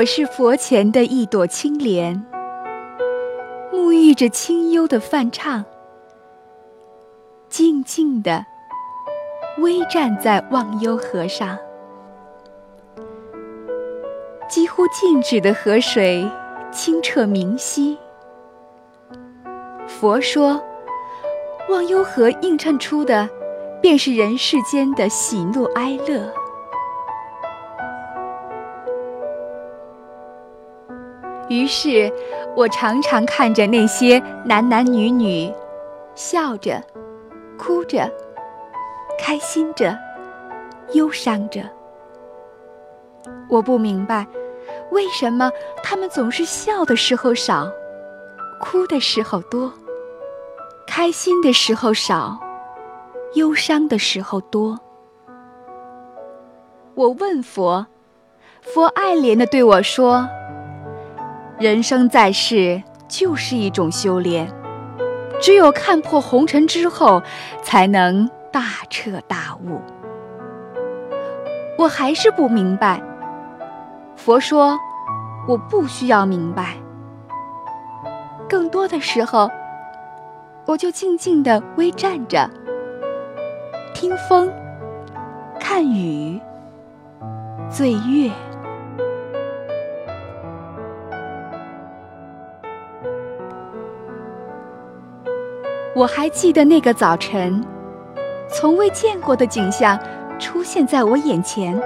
我是佛前的一朵青莲，沐浴着清幽的梵唱，静静地微站在忘忧河上。几乎静止的河水清澈明晰。佛说，忘忧河映衬出的，便是人世间的喜怒哀乐。于是，我常常看着那些男男女女，笑着、哭着、开心着、忧伤着。我不明白，为什么他们总是笑的时候少，哭的时候多，开心的时候少，忧伤的时候多。我问佛，佛爱怜的对我说。人生在世就是一种修炼，只有看破红尘之后，才能大彻大悟。我还是不明白。佛说，我不需要明白。更多的时候，我就静静的微站着，听风，看雨，醉月。我还记得那个早晨，从未见过的景象出现在我眼前。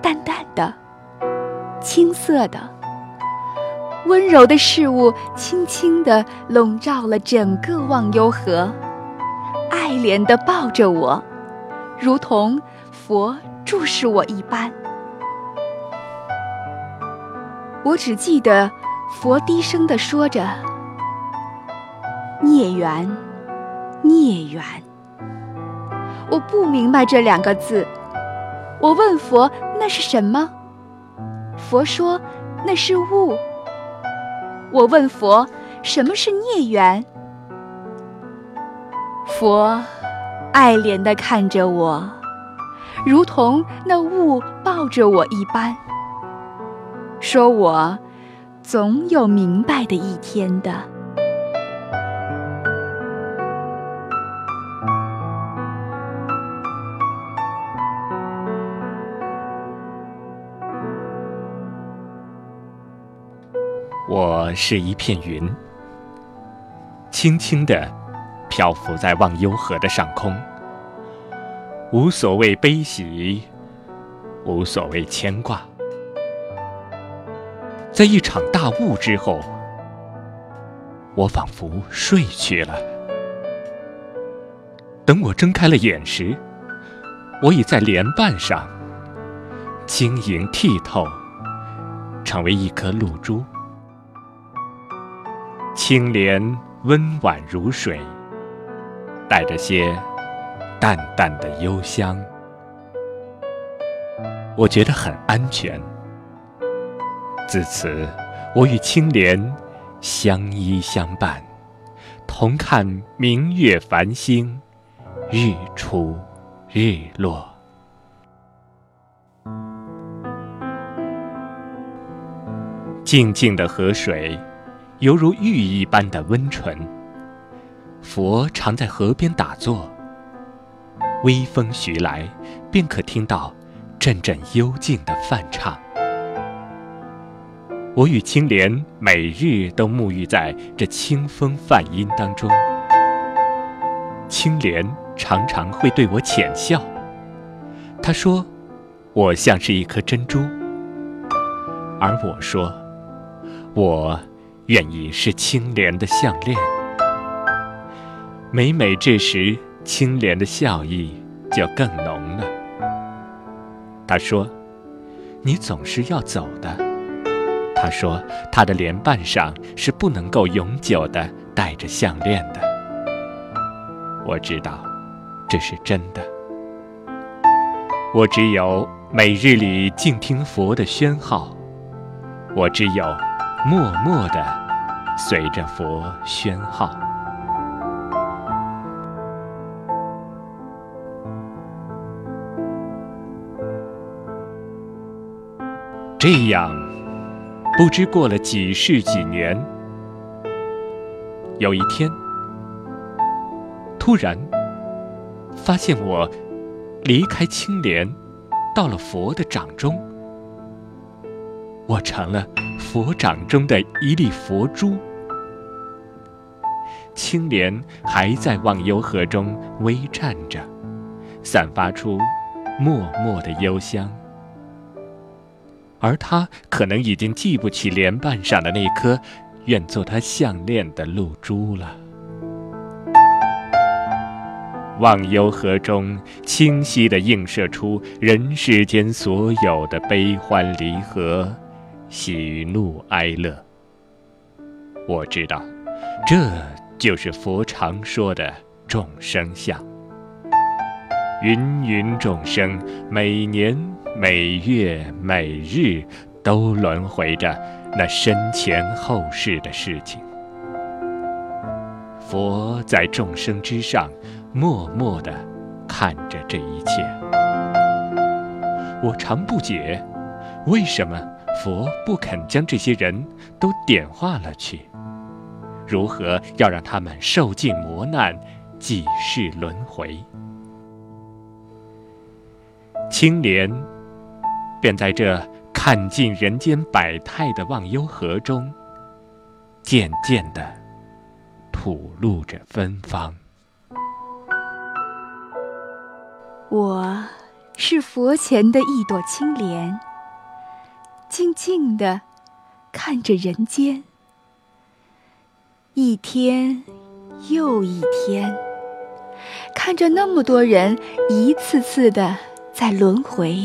淡淡的、青色的、温柔的事物，轻轻地笼罩了整个忘忧河，爱怜地抱着我，如同佛注视我一般。我只记得佛低声地说着。孽缘，孽缘。我不明白这两个字。我问佛：“那是什么？”佛说：“那是物。”我问佛：“什么是孽缘？”佛爱怜地看着我，如同那物抱着我一般，说我总有明白的一天的。是一片云，轻轻地漂浮在忘忧河的上空，无所谓悲喜，无所谓牵挂。在一场大雾之后，我仿佛睡去了。等我睁开了眼时，我已在莲瓣上，晶莹剔透，成为一颗露珠。青莲温婉如水，带着些淡淡的幽香，我觉得很安全。自此，我与青莲相依相伴，同看明月繁星，日出日落。静静的河水。犹如玉一般的温纯。佛常在河边打坐，微风徐来，便可听到阵阵幽静的梵唱。我与青莲每日都沐浴在这清风梵音当中。青莲常常会对我浅笑，她说：“我像是一颗珍珠。”而我说：“我。”愿意是青莲的项链，每每这时，青莲的笑意就更浓了。他说：“你总是要走的。”他说：“他的莲瓣上是不能够永久的戴着项链的。”我知道，这是真的。我只有每日里静听佛的宣号，我只有。默默地随着佛宣号，这样，不知过了几世几年，有一天，突然发现我离开青莲，到了佛的掌中，我成了佛掌中的一粒佛珠。青莲还在忘忧河中微颤着，散发出默默的幽香。而他可能已经记不起莲瓣上的那颗愿做他项链的露珠了。忘忧河中清晰地映射出人世间所有的悲欢离合、喜怒哀乐。我知道，这就是佛常说的众生相。芸芸众生，每年。每月每日，都轮回着那身前后世的事情。佛在众生之上，默默地看着这一切。我常不解，为什么佛不肯将这些人都点化了去？如何要让他们受尽磨难，几世轮回？青莲。便在这看尽人间百态的忘忧河中，渐渐地吐露着芬芳。我是佛前的一朵青莲，静静的看着人间，一天又一天，看着那么多人一次次的在轮回。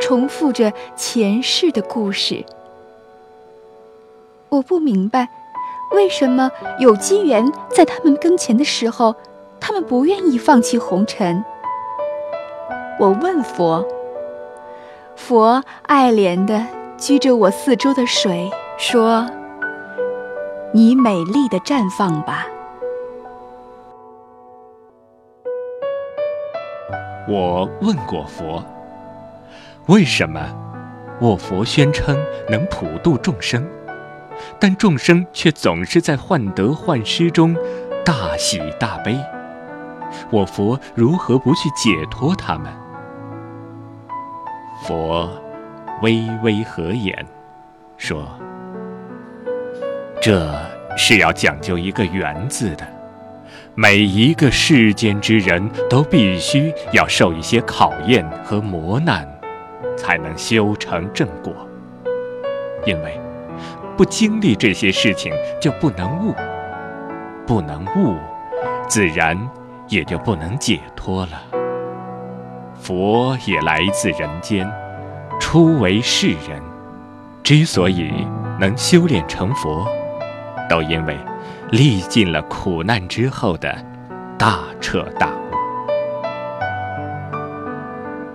重复着前世的故事，我不明白，为什么有机缘在他们跟前的时候，他们不愿意放弃红尘。我问佛，佛爱怜地掬着我四周的水，说：“你美丽的绽放吧。”我问过佛。为什么我佛宣称能普度众生，但众生却总是在患得患失中大喜大悲？我佛如何不去解脱他们？佛微微合眼，说：“这是要讲究一个缘字的，每一个世间之人都必须要受一些考验和磨难。”才能修成正果。因为不经历这些事情，就不能悟；不能悟，自然也就不能解脱了。佛也来自人间，初为世人，之所以能修炼成佛，都因为历尽了苦难之后的大彻大悟。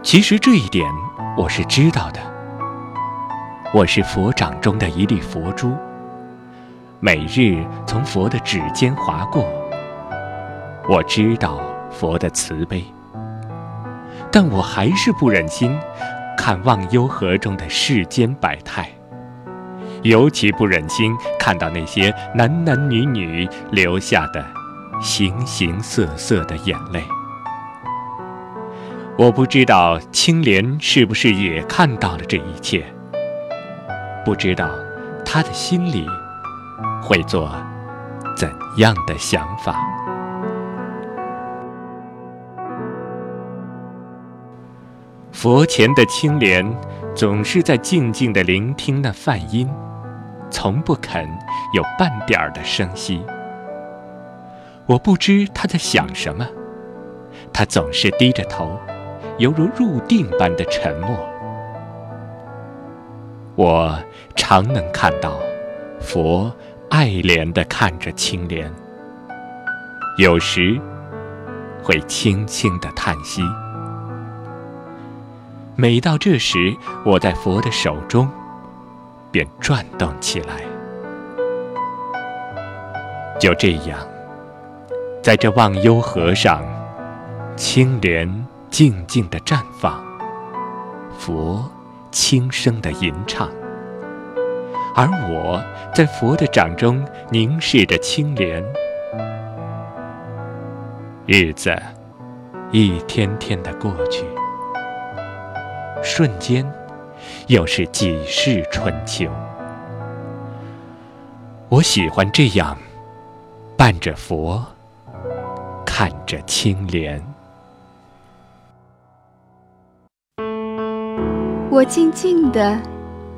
其实这一点。我是知道的，我是佛掌中的一粒佛珠，每日从佛的指尖划过。我知道佛的慈悲，但我还是不忍心看忘忧河中的世间百态，尤其不忍心看到那些男男女女流下的形形色色的眼泪。我不知道青莲是不是也看到了这一切，不知道他的心里会做怎样的想法。佛前的青莲总是在静静的聆听那梵音，从不肯有半点儿的声息。我不知他在想什么，他总是低着头。犹如入定般的沉默，我常能看到佛爱怜地看着青莲，有时会轻轻地叹息。每到这时，我在佛的手中便转动起来。就这样，在这忘忧河上，青莲。静静的绽放，佛轻声的吟唱，而我在佛的掌中凝视着青莲。日子一天天的过去，瞬间又是几世春秋。我喜欢这样伴着佛，看着青莲。我静静地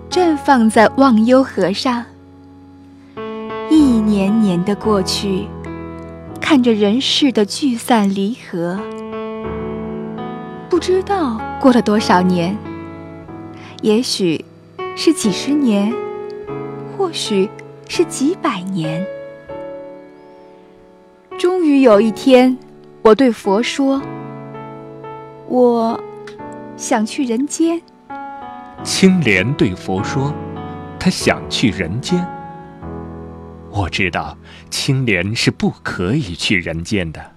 绽放在忘忧河上，一年年的过去，看着人世的聚散离合，不知道过了多少年，也许是几十年，或许是几百年。终于有一天，我对佛说：“我想去人间。”青莲对佛说：“他想去人间。”我知道青莲是不可以去人间的。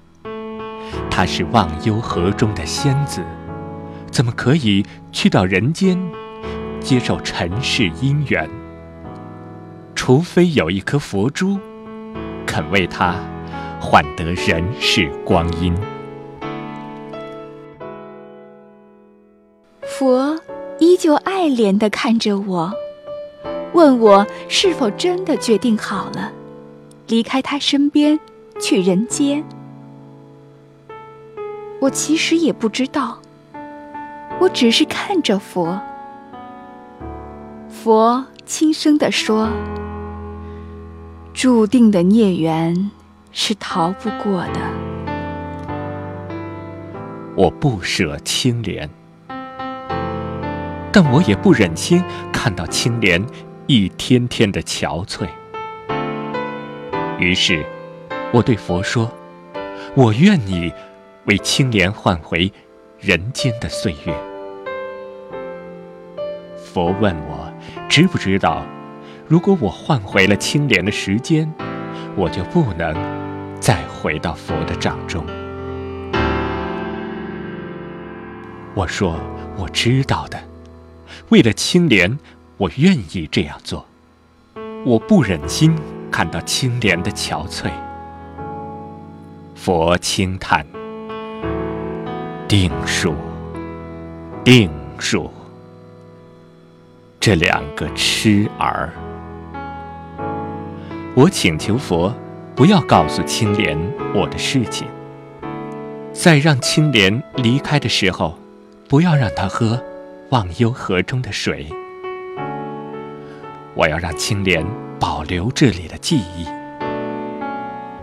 她是忘忧河中的仙子，怎么可以去到人间接受尘世因缘？除非有一颗佛珠，肯为她换得人世光阴。佛。依旧爱怜地看着我，问我是否真的决定好了，离开他身边，去人间。我其实也不知道，我只是看着佛。佛轻声地说：“注定的孽缘是逃不过的。”我不舍青莲。但我也不忍心看到青莲一天天的憔悴，于是，我对佛说：“我愿你为青莲换回人间的岁月。”佛问我知不知道，如果我换回了青莲的时间，我就不能再回到佛的掌中。我说：“我知道的。”为了青莲，我愿意这样做。我不忍心看到青莲的憔悴。佛轻叹：“定数，定数。”这两个痴儿。我请求佛不要告诉青莲我的事情，在让青莲离开的时候，不要让他喝。忘忧河中的水，我要让青莲保留这里的记忆，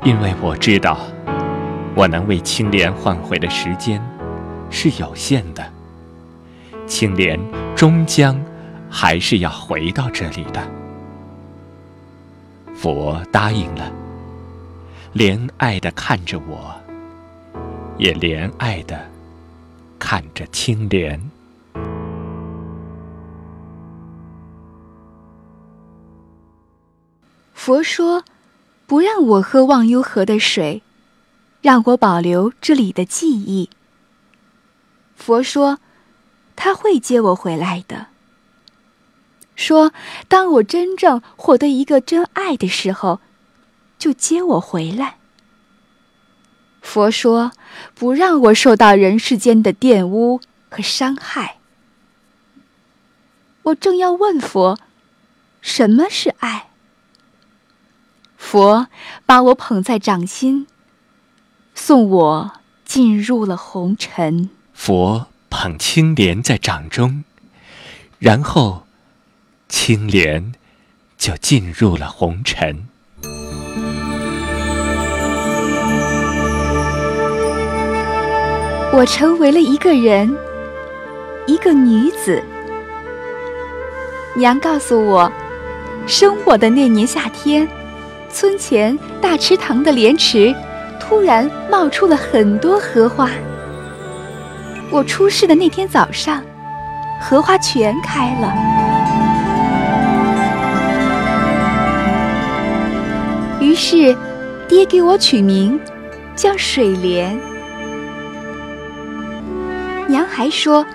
因为我知道，我能为青莲换回的时间是有限的。青莲终将还是要回到这里的。佛答应了，怜爱的看着我，也怜爱的看着青莲。佛说：“不让我喝忘忧河的水，让我保留这里的记忆。”佛说：“他会接我回来的。”说：“当我真正获得一个真爱的时候，就接我回来。”佛说：“不让我受到人世间的玷污和伤害。”我正要问佛：“什么是爱？”佛把我捧在掌心，送我进入了红尘。佛捧青莲在掌中，然后青莲就进入了红尘。我成为了一个人，一个女子。娘告诉我，生我的那年夏天。村前大池塘的莲池，突然冒出了很多荷花。我出世的那天早上，荷花全开了。于是，爹给我取名叫水莲。娘还说，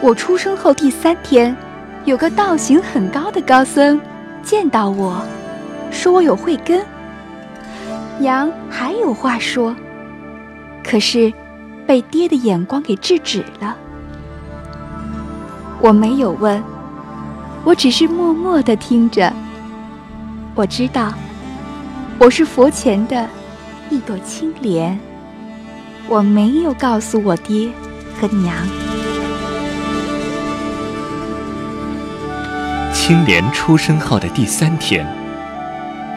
我出生后第三天，有个道行很高的高僧见到我，说我有慧根。娘还有话说，可是被爹的眼光给制止了。我没有问，我只是默默的听着。我知道，我是佛前的一朵青莲。我没有告诉我爹和娘。青莲出生后的第三天，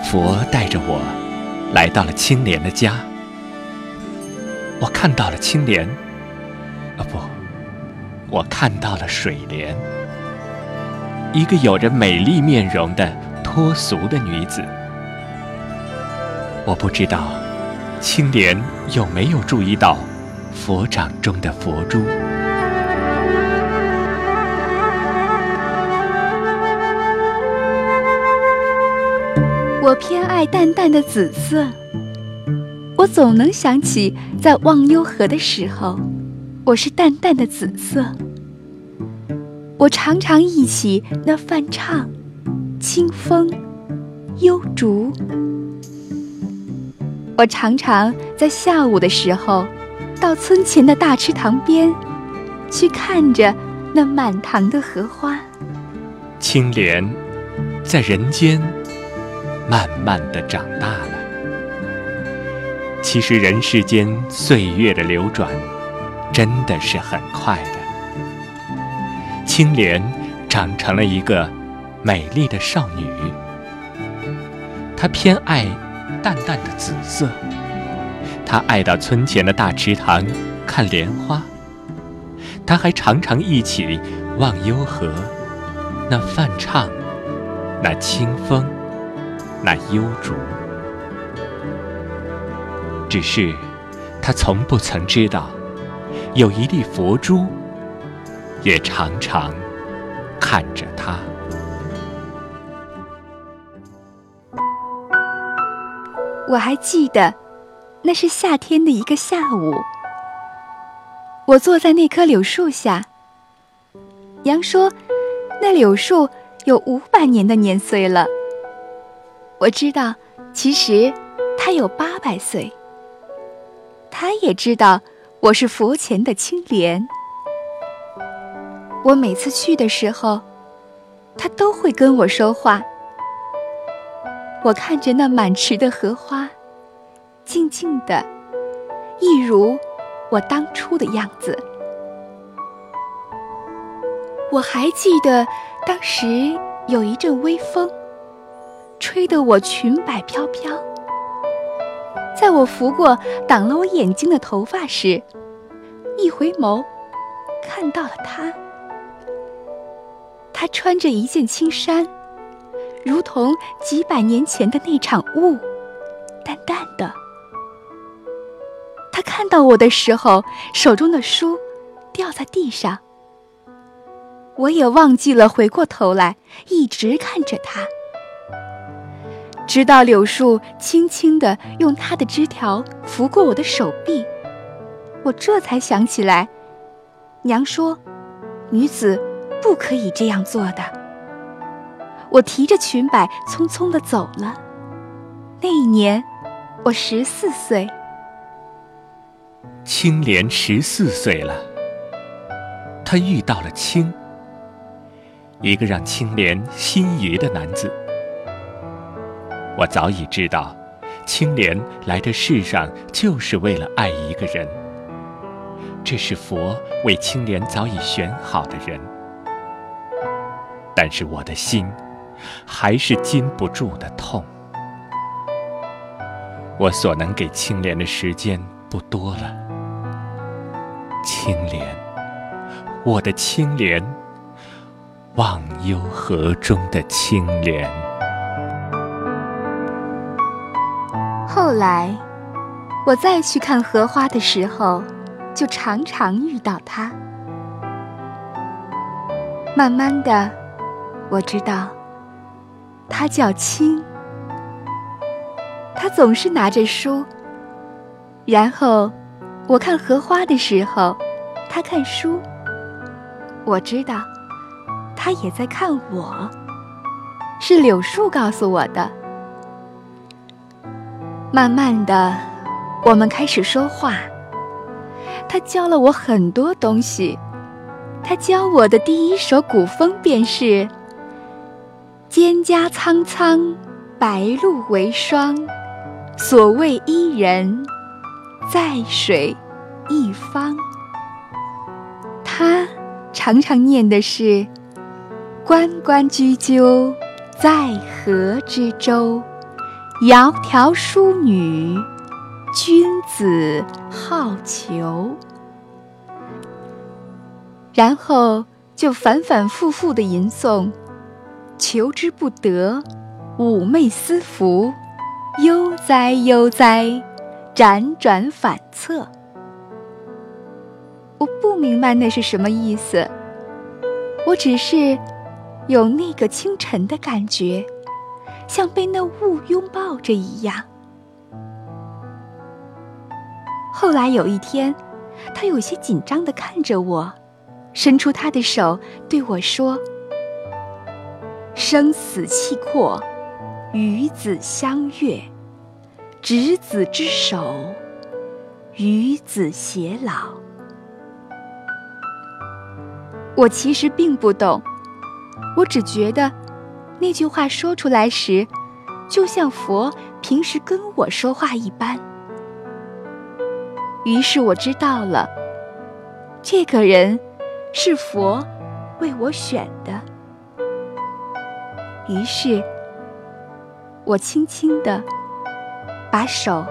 佛带着我来到了青莲的家。我看到了青莲，啊不，我看到了水莲，一个有着美丽面容的脱俗的女子。我不知道。青莲有没有注意到佛掌中的佛珠？我偏爱淡淡的紫色。我总能想起在忘忧河的时候，我是淡淡的紫色。我常常忆起那泛唱、清风、幽竹。我常常在下午的时候，到村前的大池塘边，去看着那满塘的荷花。青莲，在人间慢慢的长大了。其实人世间岁月的流转，真的是很快的。青莲长成了一个美丽的少女，她偏爱。淡淡的紫色，她爱到村前的大池塘看莲花。她还常常一起忘忧河，那泛唱，那清风，那幽竹。只是，他从不曾知道，有一粒佛珠，也常常看着他。我还记得，那是夏天的一个下午，我坐在那棵柳树下。娘说，那柳树有五百年的年岁了。我知道，其实它有八百岁。他也知道我是佛前的青莲。我每次去的时候，他都会跟我说话。我看着那满池的荷花，静静的，一如我当初的样子。我还记得当时有一阵微风，吹得我裙摆飘飘。在我拂过挡了我眼睛的头发时，一回眸，看到了他。他穿着一件青衫。如同几百年前的那场雾，淡淡的。他看到我的时候，手中的书掉在地上。我也忘记了回过头来，一直看着他，直到柳树轻轻的用它的枝条拂过我的手臂，我这才想起来，娘说，女子不可以这样做的。我提着裙摆匆匆的走了。那一年，我十四岁。青莲十四岁了，她遇到了青，一个让青莲心仪的男子。我早已知道，青莲来这世上就是为了爱一个人。这是佛为青莲早已选好的人，但是我的心。还是禁不住的痛。我所能给青莲的时间不多了，青莲，我的青莲，忘忧河中的青莲。后来，我再去看荷花的时候，就常常遇到它。慢慢的，我知道。他叫青，他总是拿着书。然后，我看荷花的时候，他看书。我知道，他也在看我。是柳树告诉我的。慢慢的，我们开始说话。他教了我很多东西。他教我的第一首古风便是：“蒹葭苍苍，白露为霜。所谓伊人，在水一方。”他常常念的是：“关关雎鸠，在河之洲。窈窕淑女，君子好逑。”然后就反反复复的吟诵：“求之不得，寤寐思服，悠哉悠哉，辗转反侧。”我不明白那是什么意思，我只是有那个清晨的感觉，像被那雾拥抱着一样。后来有一天，他有些紧张的看着我。伸出他的手对我说：“生死契阔，与子相悦；执子之手，与子偕老。”我其实并不懂，我只觉得那句话说出来时，就像佛平时跟我说话一般。于是我知道了，这个人。是佛为我选的，于是我轻轻地把手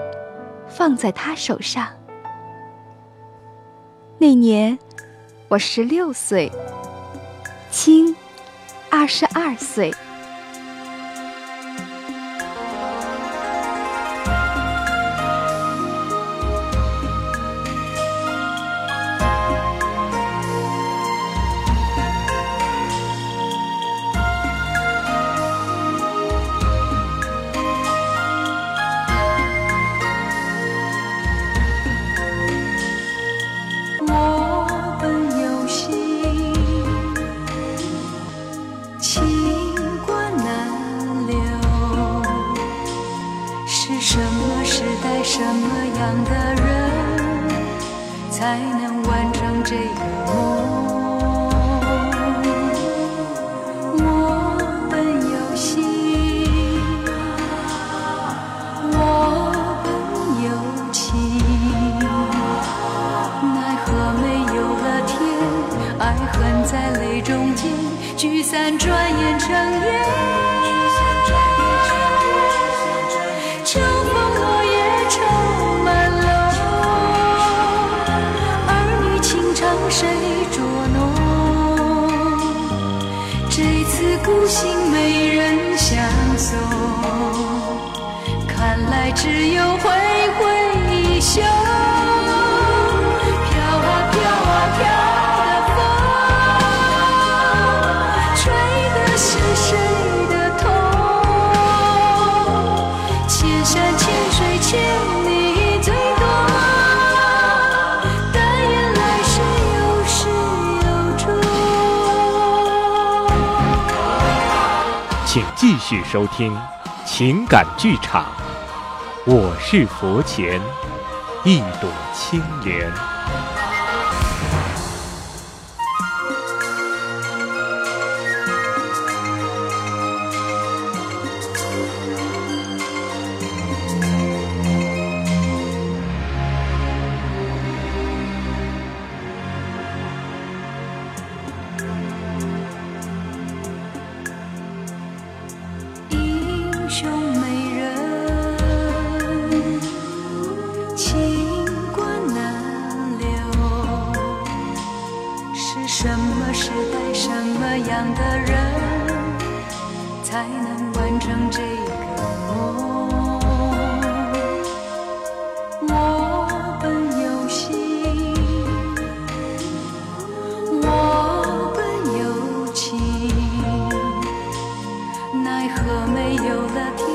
放在他手上。那年我十六岁，青二十二岁。聚散转眼成烟，秋风落叶愁满楼，儿女情长谁捉弄？这次孤行没人相送，看来只有回回。请继续收听情感剧场。我是佛前一朵青莲。人才能完成这个梦。我本有心，我本有情，奈何没有了天，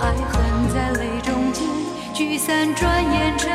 爱恨在泪中间，聚散转眼成。